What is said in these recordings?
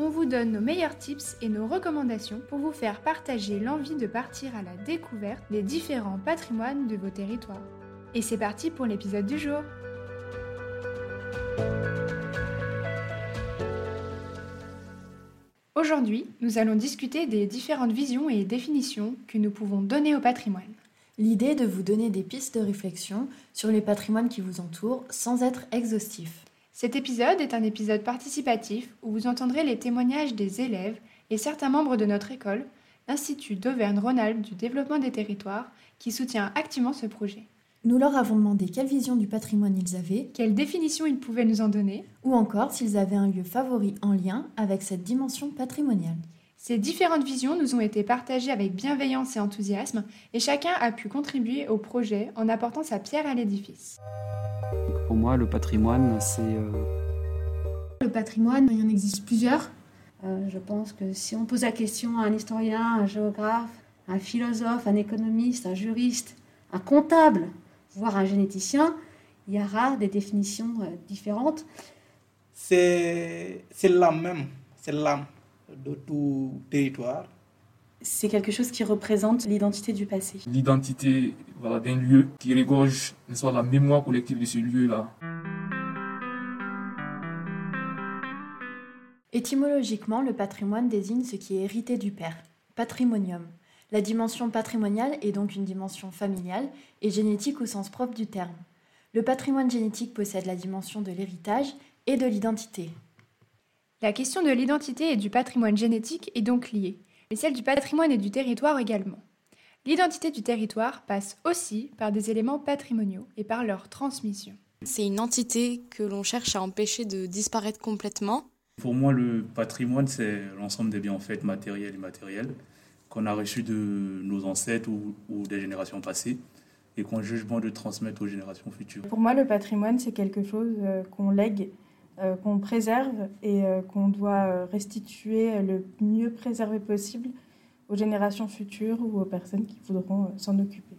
On vous donne nos meilleurs tips et nos recommandations pour vous faire partager l'envie de partir à la découverte des différents patrimoines de vos territoires. Et c'est parti pour l'épisode du jour. Aujourd'hui, nous allons discuter des différentes visions et définitions que nous pouvons donner au patrimoine. L'idée est de vous donner des pistes de réflexion sur les patrimoines qui vous entourent sans être exhaustif. Cet épisode est un épisode participatif où vous entendrez les témoignages des élèves et certains membres de notre école, l'Institut d'Auvergne-Rhône-Alpes du développement des territoires, qui soutient activement ce projet. Nous leur avons demandé quelle vision du patrimoine ils avaient, Quelle définition ils pouvaient nous en donner ou encore s'ils avaient un lieu favori en lien avec cette dimension patrimoniale. Ces différentes visions nous ont été partagées avec bienveillance et enthousiasme et chacun a pu contribuer au projet en apportant sa pierre à l'édifice. Pour moi, le patrimoine, c'est euh, Le patrimoine, il y en existe plusieurs. Euh, je pense que si on pose la question à un historien, un géographe, un philosophe, un économiste, un juriste, un comptable, voire un généticien, il y aura des définitions euh, différentes. c'est c'est l'âme même, c'est l'âme de tout territoire. C'est quelque chose qui représente l'identité du passé. l'identité voilà, d'un lieu qui pas, la mémoire collective de ce lieu-là. Étymologiquement, le patrimoine désigne ce qui est hérité du père, patrimonium. La dimension patrimoniale est donc une dimension familiale et génétique au sens propre du terme. Le patrimoine génétique possède la dimension de l'héritage et de l'identité. La question de l'identité et du patrimoine génétique est donc liée, mais celle du patrimoine et du territoire également. L'identité du territoire passe aussi par des éléments patrimoniaux et par leur transmission. C'est une entité que l'on cherche à empêcher de disparaître complètement. Pour moi, le patrimoine, c'est l'ensemble des biens en fait matériels et immatériels qu'on a reçus de nos ancêtres ou, ou des générations passées et qu'on juge bon de transmettre aux générations futures. Pour moi, le patrimoine, c'est quelque chose euh, qu'on lègue, euh, qu'on préserve et euh, qu'on doit euh, restituer le mieux préservé possible aux générations futures ou aux personnes qui voudront euh, s'en occuper.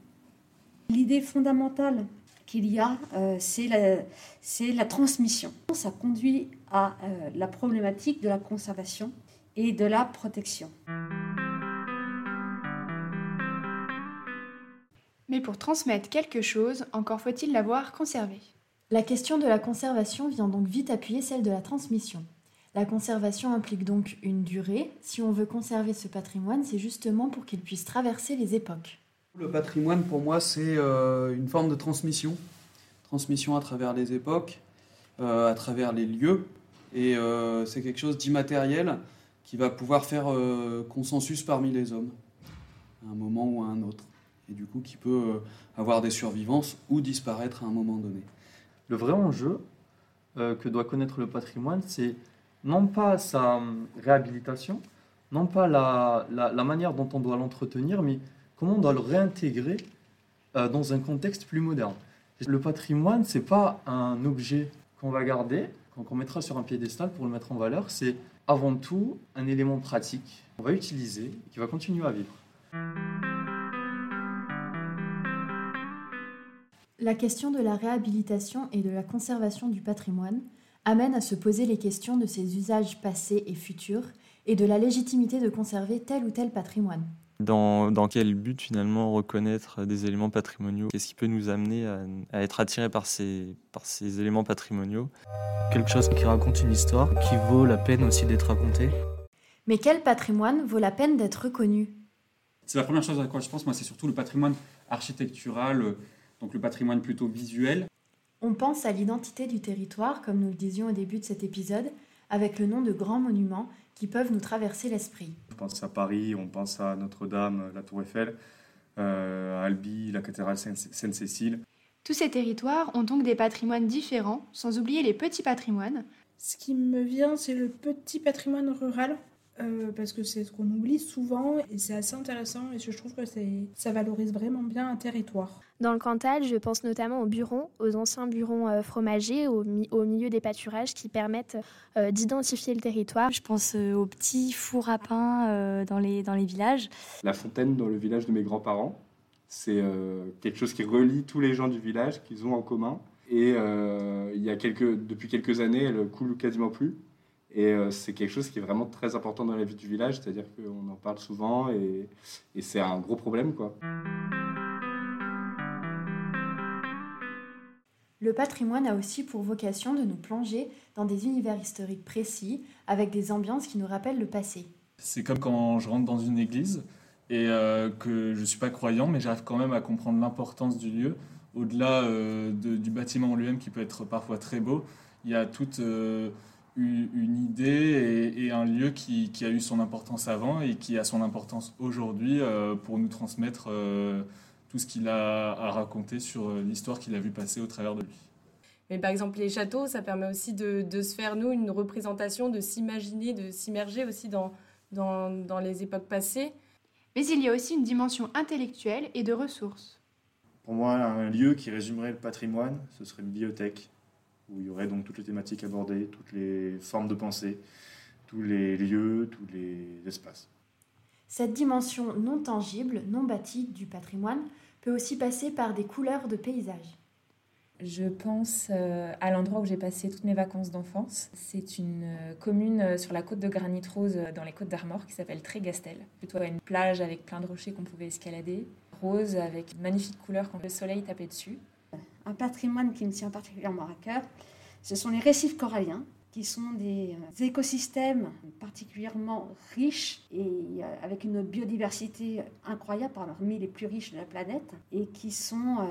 L'idée fondamentale qu'il y a, euh, c'est la, transmission. Ça conduit à euh, la problématique de la conservation et de la protection. Mais pour transmettre quelque chose, encore faut-il l'avoir conservé. La question de la conservation vient donc vite appuyer celle de la transmission. La conservation implique donc une durée. Si on veut conserver ce patrimoine, c'est justement pour qu'il puisse traverser les époques. le patrimoine pour moi c'est euh, une forme de transmission, transmission à travers les époques, euh, à travers les lieux, et euh, c'est quelque chose d'immatériel qui va pouvoir faire consensus parmi les hommes, à un moment ou à un autre, et du coup qui peut avoir des survivances ou disparaître à un moment donné. Le vrai enjeu euh, que doit connaître le patrimoine, c'est non pas sa hum, réhabilitation, non pas la, la- manière dont on doit l'entretenir, mais comment on doit le réintégrer euh, dans un contexte plus moderne. Le patrimoine, c'est pas un objet qu'on va garder, qu'on qu'on mettra sur un piédestal pour le mettre en valeur, c'est avant tout un élément pratique qu'on va utiliser et qui va continuer à vivre. La question de la réhabilitation et de la conservation du patrimoine amène à se poser les questions de ses usages passés et futurs et de la légitimité de conserver tel ou tel patrimoine. Dans, dans quel but finalement reconnaître des éléments patrimoniaux? Qu'est-ce qui peut nous amener à, à être attirés par ces, par ces éléments patrimoniaux? Quelque chose qui raconte une histoire, qui vaut la peine aussi d'être racontée. Mais quel patrimoine vaut la peine d'être reconnu? C'est la première chose à quoi je pense, moi, c'est surtout le patrimoine architectural, euh, donc le patrimoine plutôt visuel. On pense à l'identité du territoire, comme nous le disions au début de cet épisode, avec le nom de grands monuments qui peuvent nous traverser l'esprit. Je pense à Paris, on pense à Notre-Dame, la Tour Eiffel, euh, à Albi, la cathédrale Saint- Sainte-Cécile. Tous ces territoires ont donc des patrimoines différents, sans oublier les petits patrimoines, Ce qui me vient, c'est le petit patrimoine rural. Euh, parce que c'est ce qu'on oublie souvent et c'est assez intéressant et je trouve que ça valorise vraiment bien un territoire. Dans le Cantal, je pense notamment aux burons, aux anciens burons euh, fromagers, au, mi- au milieu des pâturages qui permettent euh, d'identifier le territoire. Je pense euh, aux petits fours à pain euh, dans, les, dans les villages. La fontaine dans le village de mes grands-parents, c'est euh, quelque chose qui relie tous les gens du village qu'ils ont en commun. Et euh, il y a quelques, depuis quelques années, elle coule quasiment plus. Et euh, c'est quelque chose qui est vraiment très important dans la vie du village, c'est-à-dire qu'on en parle souvent et, et c'est un gros problème. quoi. Le patrimoine a aussi pour vocation de nous plonger dans des univers historiques précis, avec des ambiances qui nous rappellent le passé. C'est comme quand je rentre dans une église et euh, que je ne suis pas croyant, mais j'arrive quand même à comprendre l'importance du lieu. Au-delà euh, de- du bâtiment en lui-même qui peut être parfois très beau, il y a toute euh, une, une idée et, et un lieu qui, qui a eu son importance avant et qui a son importance aujourd'hui euh, pour nous transmettre euh, tout ce qu'il a à raconter sur euh, l'histoire qu'il a vu passer au travers de lui. Mais par exemple, les châteaux, ça permet aussi de, de se faire, nous, une représentation, de s'imaginer, de s'immerger aussi dans, dans, dans les époques passées. Mais il y a aussi une dimension intellectuelle et de ressources. Pour moi, un lieu qui résumerait le patrimoine, ce serait une bibliothèque, où il y aurait donc toutes les thématiques abordées, toutes les formes de pensée, tous les lieux, tous les espaces. Cette dimension non tangible, non bâtie du patrimoine peut aussi passer par des couleurs de paysage. Je pense euh, à l'endroit où j'ai passé toutes mes vacances d'enfance. C'est une euh, commune euh, sur la côte de Granit Rose, dans les côtes d'Armor, qui s'appelle Trégastel. Plutôt une plage avec plein de rochers qu'on pouvait escalader. Rose avec une magnifique couleur quand le soleil tapait dessus. Un patrimoine qui me tient particulièrement à cœur, ce sont les récifs coralliens, qui sont des euh, écosystèmes particulièrement riches et euh, avec une biodiversité incroyable, parmi les plus riches de la planète, et qui sont euh,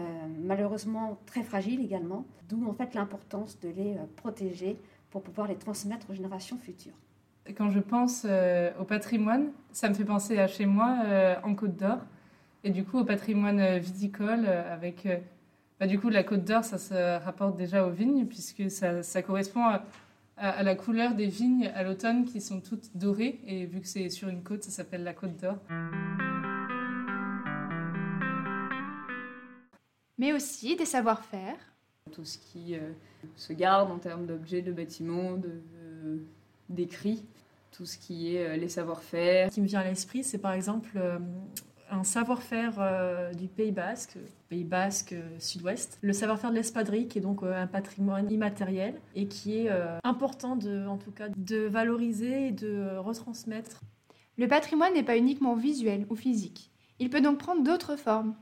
malheureusement très fragiles également, d'où en fait l'importance de les protéger pour pouvoir les transmettre aux générations futures. Quand je pense au patrimoine, ça me fait penser à chez moi en Côte d'Or et du coup au patrimoine viticole avec bah, du coup la Côte d'Or ça se rapporte déjà aux vignes puisque ça, ça correspond à, à- à la couleur des vignes à l'automne qui sont toutes dorées et vu que c'est sur une côte ça s'appelle la Côte d'Or. Mais aussi des savoir-faire. Tout ce qui euh, se garde en termes d'objets, de bâtiments, de, euh, d'écrits, tout ce qui est euh, les savoir-faire. Ce qui me vient à l'esprit, c'est par exemple euh, un savoir-faire euh, du Pays Basque, Pays Basque euh, Sud-Ouest, le savoir-faire de l'espadrille, qui est donc euh, un patrimoine immatériel et qui est euh, important de, en tout cas, de valoriser et de retransmettre. Le patrimoine n'est pas uniquement visuel ou physique. Il peut donc prendre d'autres formes.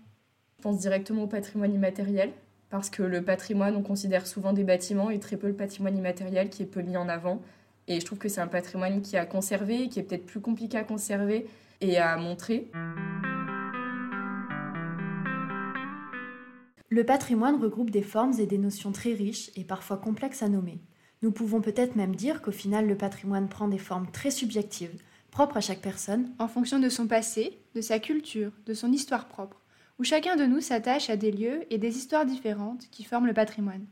Je pense directement au patrimoine immatériel, parce que le patrimoine, on considère souvent des bâtiments et très peu le patrimoine immatériel qui est peu mis en avant. Et je trouve que c'est un patrimoine qui a conservé, qui est peut-être plus compliqué à conserver et à montrer. Le patrimoine regroupe des formes et des notions très riches et parfois complexes à nommer. Nous pouvons peut-être même dire qu'au final, le patrimoine prend des formes très subjectives, propres à chaque personne, en fonction de son passé, de sa culture, de son histoire propre, où chacun de nous s'attache à des lieux et des histoires différentes qui forment le patrimoine.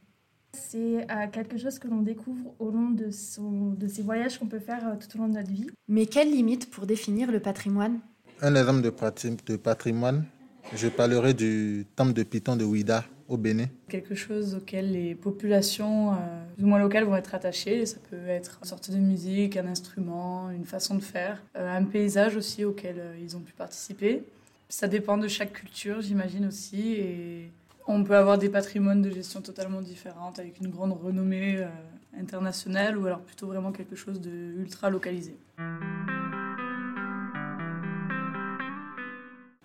C'est euh, quelque chose que l'on découvre au long de, son, de ces voyages qu'on peut faire euh, tout au long de notre vie. Mais quelles limites pour définir le patrimoine? Un exemple de patrimoine, je parlerai du temple de Python de Ouida au Bénin. Quelque chose auquel les populations euh, plus ou moins locales vont être attachées. Ça peut être une sorte de musique, un instrument, une façon de faire, euh, un paysage aussi auquel euh, ils ont pu participer. Ça dépend de chaque culture, j'imagine aussi. Et on peut avoir des patrimoines de gestion totalement différentes, avec une grande renommée internationale, ou alors plutôt vraiment quelque chose de ultra localisé.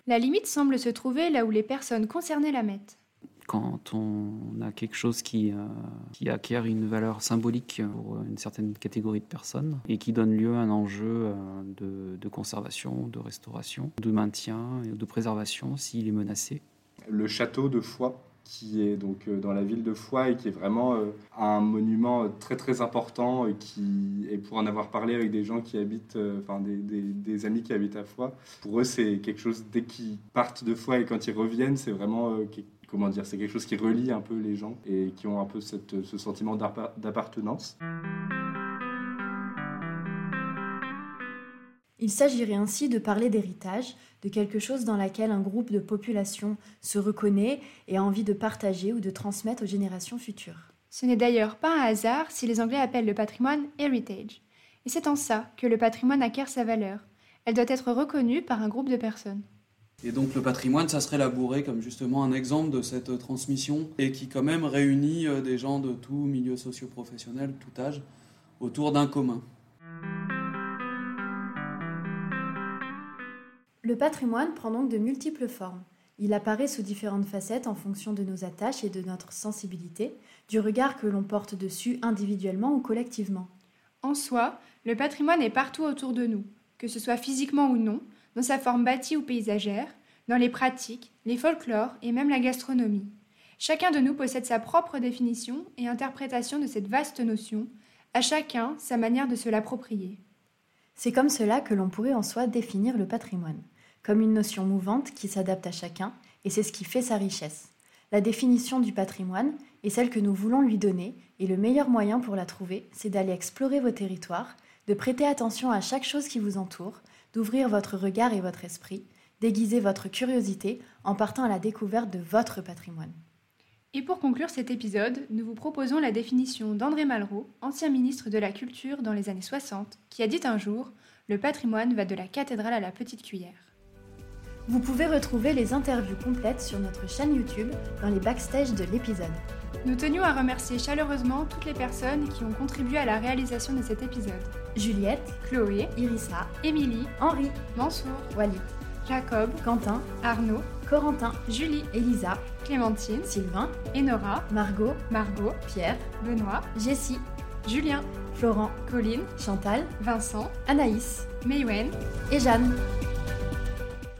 La limite semble se trouver là où les personnes concernées la mettent. Quand on a quelque chose qui, euh, qui acquiert une valeur symbolique pour une certaine catégorie de personnes et qui donne lieu à un enjeu euh, de, de conservation, de restauration, de maintien et de préservation s'il est menacé. Le château de Foix, qui est donc euh, dans la ville de Foix et qui est vraiment euh, un monument euh, très très important qui et pour en avoir parlé avec des gens qui habitent enfin des, des, amis qui habitent à Foix pour eux c'est quelque chose dès qu'ils partent de Foix et quand ils reviennent c'est vraiment comment dire c'est quelque chose qui relie un peu les gens et qui ont un peu cette, ce sentiment d'appa- d'appartenance. Il s'agirait ainsi de parler d'héritage, de quelque chose dans laquelle un groupe de population se reconnaît et a envie de partager ou de transmettre aux générations futures. Ce n'est d'ailleurs pas un hasard si les Anglais appellent le patrimoine heritage. Et c'est en ça que le patrimoine acquiert sa valeur. Elle doit être reconnue par un groupe de personnes. Et donc le patrimoine, ça serait labouré comme justement un exemple de cette transmission et qui quand même réunit euh, des gens de tout milieu socio-professionnel, tout âge, autour d'un commun. Le patrimoine prend donc de multiples formes. Il apparaît sous différentes facettes en fonction de nos attaches et de notre sensibilité, du regard que l'on porte dessus individuellement ou collectivement. En soi, le patrimoine est partout autour de nous, que ce soit physiquement ou non, dans sa forme bâtie ou paysagère, dans les pratiques, les folklores et même la gastronomie. Chacun de nous possède sa propre définition et interprétation de cette vaste notion, à chacun sa manière de se l'approprier. C'est comme cela que l'on pourrait en soi définir le patrimoine, comme une notion mouvante qui s'adapte à chacun, et c'est ce qui fait sa richesse. La définition du patrimoine est celle que nous voulons lui donner, et le meilleur moyen pour la trouver, c'est d'aller explorer vos territoires, de prêter attention à chaque chose qui vous entoure, d'ouvrir votre regard et votre esprit, d'aiguiser votre curiosité en partant à la découverte de votre patrimoine. Et pour conclure cet épisode, nous vous proposons la définition d'André Malraux, ancien ministre de la Culture dans les années 60, qui a dit un jour Le patrimoine va de la cathédrale à la petite cuillère. Vous pouvez retrouver les interviews complètes sur notre chaîne YouTube dans les backstage de l'épisode. Nous tenions à remercier chaleureusement toutes les personnes qui ont contribué à la réalisation de cet épisode. Juliette, Chloé, Irissa, Émilie, Henri, Mansour, Wally, Jacob, Quentin, Arnaud, Corentin, Julie, Elisa, Clémentine, Sylvain, Enora, Margot, Margot, Pierre, Benoît, Jessie, Julien, Florent, Colline, Chantal, Vincent, Anaïs, Maywen et Jeanne.